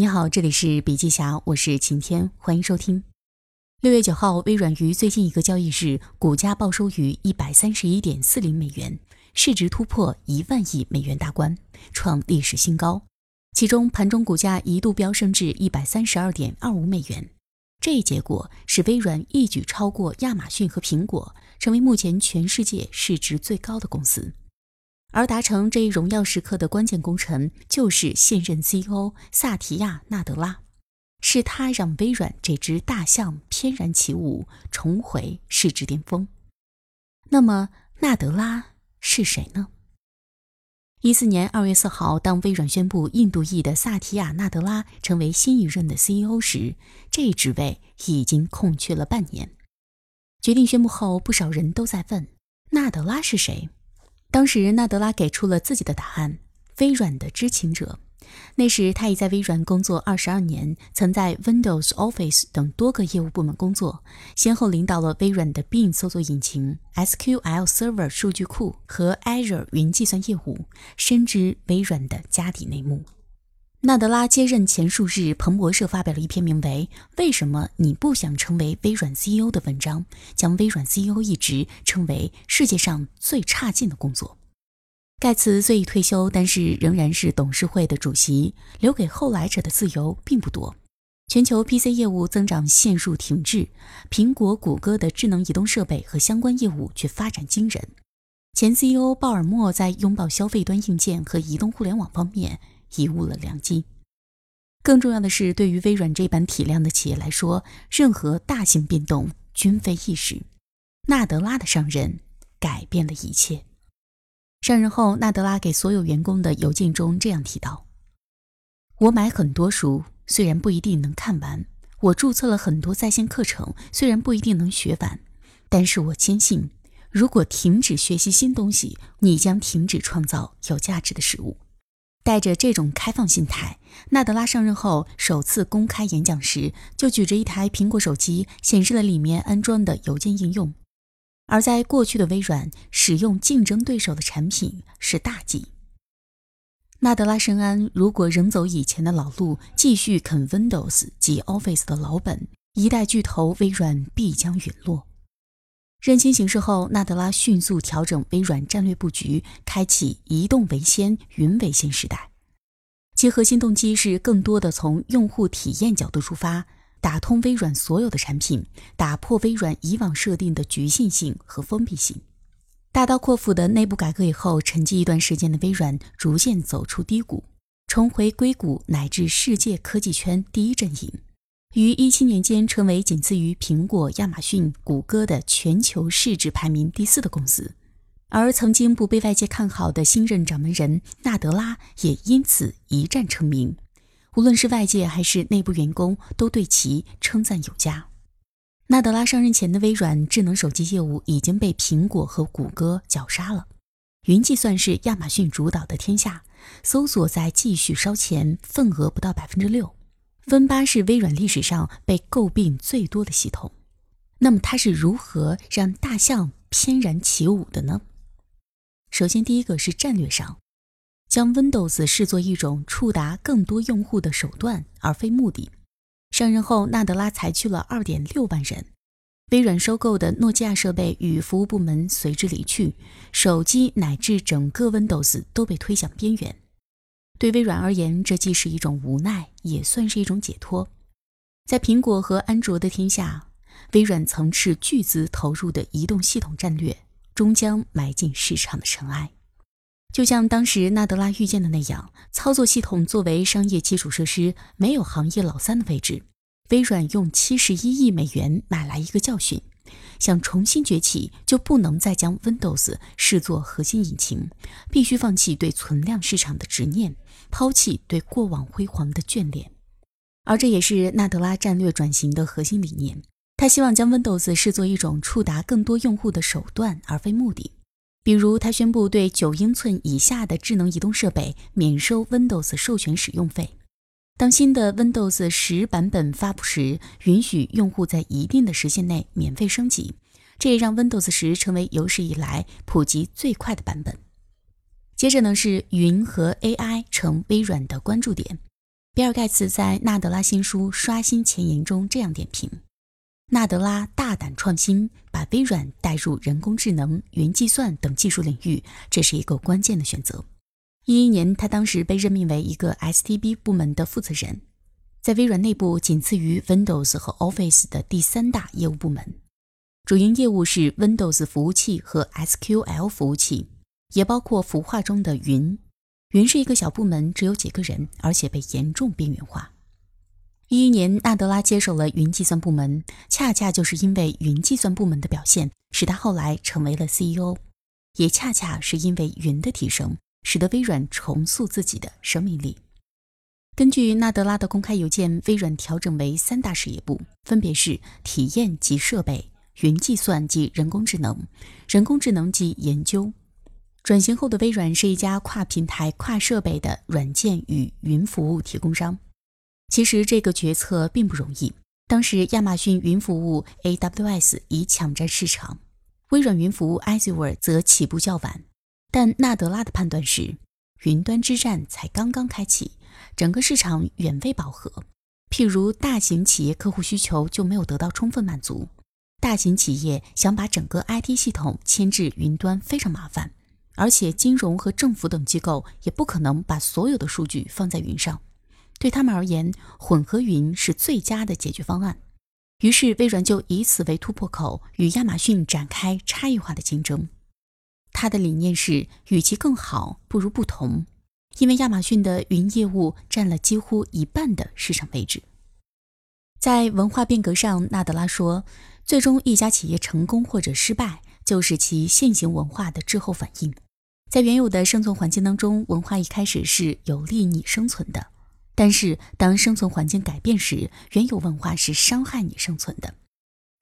你好，这里是笔记侠，我是晴天，欢迎收听。六月九号，微软于最近一个交易日股价报收于一百三十一点四零美元，市值突破一万亿美元大关，创历史新高。其中，盘中股价一度飙升至一百三十二点二五美元。这一结果使微软一举超过亚马逊和苹果，成为目前全世界市值最高的公司。而达成这一荣耀时刻的关键功臣，就是现任 CEO 萨提亚·纳德拉，是他让微软这只大象翩然起舞，重回市值巅峰。那么，纳德拉是谁呢？一四年二月四号，当微软宣布印度裔的萨提亚·纳德拉成为新一任的 CEO 时，这一职位已经空缺了半年。决定宣布后，不少人都在问：纳德拉是谁？当时，纳德拉给出了自己的答案：微软的知情者。那时，他已在微软工作二十二年，曾在 Windows Office 等多个业务部门工作，先后领导了微软的 Bing 搜索引擎、SQL Server 数据库和 Azure 云计算业务，深知微软的家底内幕。纳德拉接任前数日，彭博社发表了一篇名为《为什么你不想成为微软 CEO》的文章，将微软 CEO 一职称为世界上最差劲的工作。盖茨虽已退休，但是仍然是董事会的主席，留给后来者的自由并不多。全球 PC 业务增长陷入停滞，苹果、谷歌的智能移动设备和相关业务却发展惊人。前 CEO 鲍尔默在拥抱消费端硬件和移动互联网方面。贻误了良机。更重要的是，对于微软这般体量的企业来说，任何大型变动均非易事。纳德拉的上任改变了一切。上任后，纳德拉给所有员工的邮件中这样提到：“我买很多书，虽然不一定能看完；我注册了很多在线课程，虽然不一定能学完。但是我坚信，如果停止学习新东西，你将停止创造有价值的事物。”带着这种开放心态，纳德拉上任后首次公开演讲时，就举着一台苹果手机，显示了里面安装的邮件应用。而在过去的微软，使用竞争对手的产品是大忌。纳德拉深谙，如果仍走以前的老路，继续啃 Windows 及 Office 的老本，一代巨头微软必将陨落。认清形势后，纳德拉迅速调整微软战略布局，开启移动为先、云为先时代。其核心动机是更多的从用户体验角度出发，打通微软所有的产品，打破微软以往设定的局限性和封闭性。大刀阔斧的内部改革以后，沉寂一段时间的微软逐渐走出低谷，重回硅谷乃至世界科技圈第一阵营。于一七年间，成为仅次于苹果、亚马逊、谷歌的全球市值排名第四的公司。而曾经不被外界看好的新任掌门人纳德拉，也因此一战成名。无论是外界还是内部员工，都对其称赞有加。纳德拉上任前的微软智能手机业务已经被苹果和谷歌绞杀了，云计算是亚马逊主导的天下，搜索在继续烧钱，份额不到百分之六。分八是微软历史上被诟病最多的系统，那么它是如何让大象翩然起舞的呢？首先，第一个是战略上，将 Windows 视作一种触达更多用户的手段，而非目的。上任后，纳德拉裁去了2.6万人，微软收购的诺基亚设备与服务部门随之离去，手机乃至整个 Windows 都被推向边缘。对微软而言，这既是一种无奈，也算是一种解脱。在苹果和安卓的天下，微软曾斥巨资投入的移动系统战略，终将埋进市场的尘埃。就像当时纳德拉预见的那样，操作系统作为商业基础设施，没有行业老三的位置。微软用七十一亿美元买来一个教训。想重新崛起，就不能再将 Windows 视作核心引擎，必须放弃对存量市场的执念，抛弃对过往辉煌的眷恋。而这也是纳德拉战略转型的核心理念。他希望将 Windows 视作一种触达更多用户的手段，而非目的。比如，他宣布对九英寸以下的智能移动设备免收 Windows 授权使用费。当新的 Windows 十版本发布时，允许用户在一定的时限内免费升级，这也让 Windows 十成为有史以来普及最快的版本。接着呢是云和 AI 成微软的关注点，比尔·盖茨在纳德拉新书《刷新前沿》中这样点评：纳德拉大胆创新，把微软带入人工智能、云计算等技术领域，这是一个关键的选择。一一年，他当时被任命为一个 STB 部门的负责人，在微软内部仅次于 Windows 和 Office 的第三大业务部门。主营业务是 Windows 服务器和 SQL 服务器，也包括孵化中的云。云是一个小部门，只有几个人，而且被严重边缘化。一一年，纳德拉接手了云计算部门，恰恰就是因为云计算部门的表现，使他后来成为了 CEO。也恰恰是因为云的提升，使得微软重塑自己的生命力。根据纳德拉的公开邮件，微软调整为三大事业部，分别是体验及设备、云计算及人工智能、人工智能及研究。转型后的微软是一家跨平台、跨设备的软件与云服务提供商。其实这个决策并不容易。当时亚马逊云服务 AWS 已抢占市场，微软云服务 Azure 则起步较晚。但纳德拉的判断是，云端之战才刚刚开启，整个市场远未饱和。譬如大型企业客户需求就没有得到充分满足，大型企业想把整个 IT 系统迁至云端非常麻烦。而且，金融和政府等机构也不可能把所有的数据放在云上。对他们而言，混合云是最佳的解决方案。于是，微软就以此为突破口，与亚马逊展开差异化的竞争。他的理念是：与其更好，不如不同。因为亚马逊的云业务占了几乎一半的市场位置。在文化变革上，纳德拉说：“最终，一家企业成功或者失败，就是其现行文化的滞后反应。”在原有的生存环境当中，文化一开始是有利你生存的，但是当生存环境改变时，原有文化是伤害你生存的。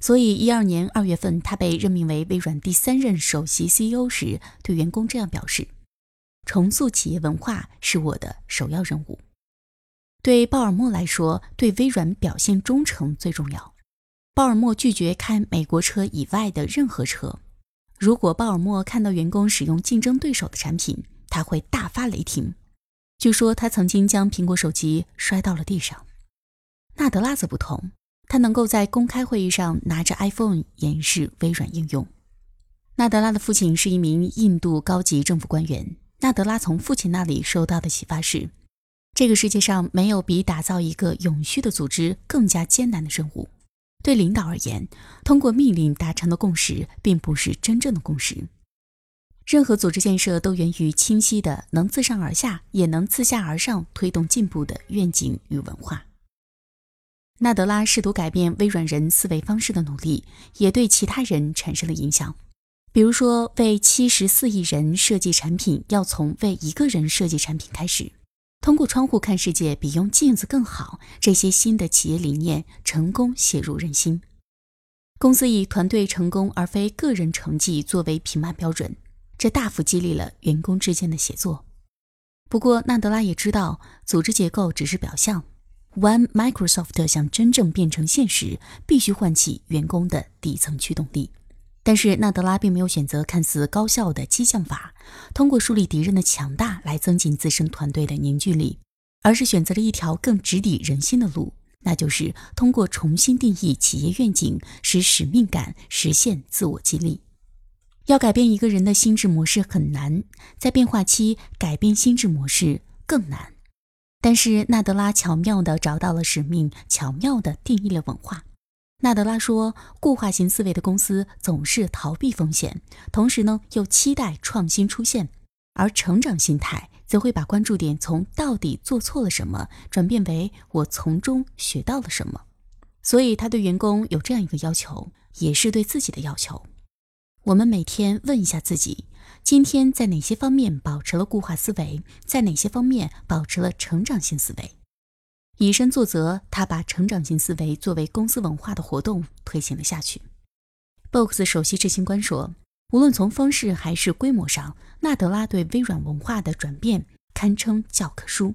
所以，一二年二月份，他被任命为微软第三任首席 CEO 时，对员工这样表示：“重塑企业文化是我的首要任务。”对鲍尔默来说，对微软表现忠诚最重要。鲍尔默拒绝开美国车以外的任何车。如果鲍尔默看到员工使用竞争对手的产品，他会大发雷霆。据说他曾经将苹果手机摔到了地上。纳德拉则不同，他能够在公开会议上拿着 iPhone 演示微软应用。纳德拉的父亲是一名印度高级政府官员。纳德拉从父亲那里受到的启发是：这个世界上没有比打造一个永续的组织更加艰难的任务。对领导而言，通过命令达成的共识并不是真正的共识。任何组织建设都源于清晰的、能自上而下也能自下而上推动进步的愿景与文化。纳德拉试图改变微软人思维方式的努力，也对其他人产生了影响。比如说，为七十四亿人设计产品，要从为一个人设计产品开始。通过窗户看世界比用镜子更好。这些新的企业理念成功写入人心。公司以团队成功而非个人成绩作为评判标准，这大幅激励了员工之间的协作。不过，纳德拉也知道，组织结构只是表象。One Microsoft 想真正变成现实，必须唤起员工的底层驱动力。但是纳德拉并没有选择看似高效的激将法，通过树立敌人的强大来增进自身团队的凝聚力，而是选择了一条更直抵人心的路，那就是通过重新定义企业愿景，使使命感实现自我激励。要改变一个人的心智模式很难，在变化期改变心智模式更难。但是纳德拉巧妙地找到了使命，巧妙地定义了文化。纳德拉说：“固化型思维的公司总是逃避风险，同时呢又期待创新出现；而成长心态则会把关注点从到底做错了什么转变为我从中学到了什么。所以他对员工有这样一个要求，也是对自己的要求：我们每天问一下自己，今天在哪些方面保持了固化思维，在哪些方面保持了成长性思维。”以身作则，他把成长性思维作为公司文化的活动推行了下去。Box 首席执行官说：“无论从方式还是规模上，纳德拉对微软文化的转变堪称教科书。”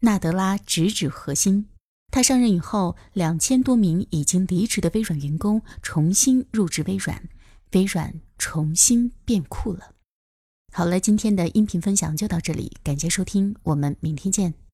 纳德拉直指核心。他上任以后，两千多名已经离职的微软员工重新入职微软，微软重新变酷了。好了，今天的音频分享就到这里，感谢收听，我们明天见。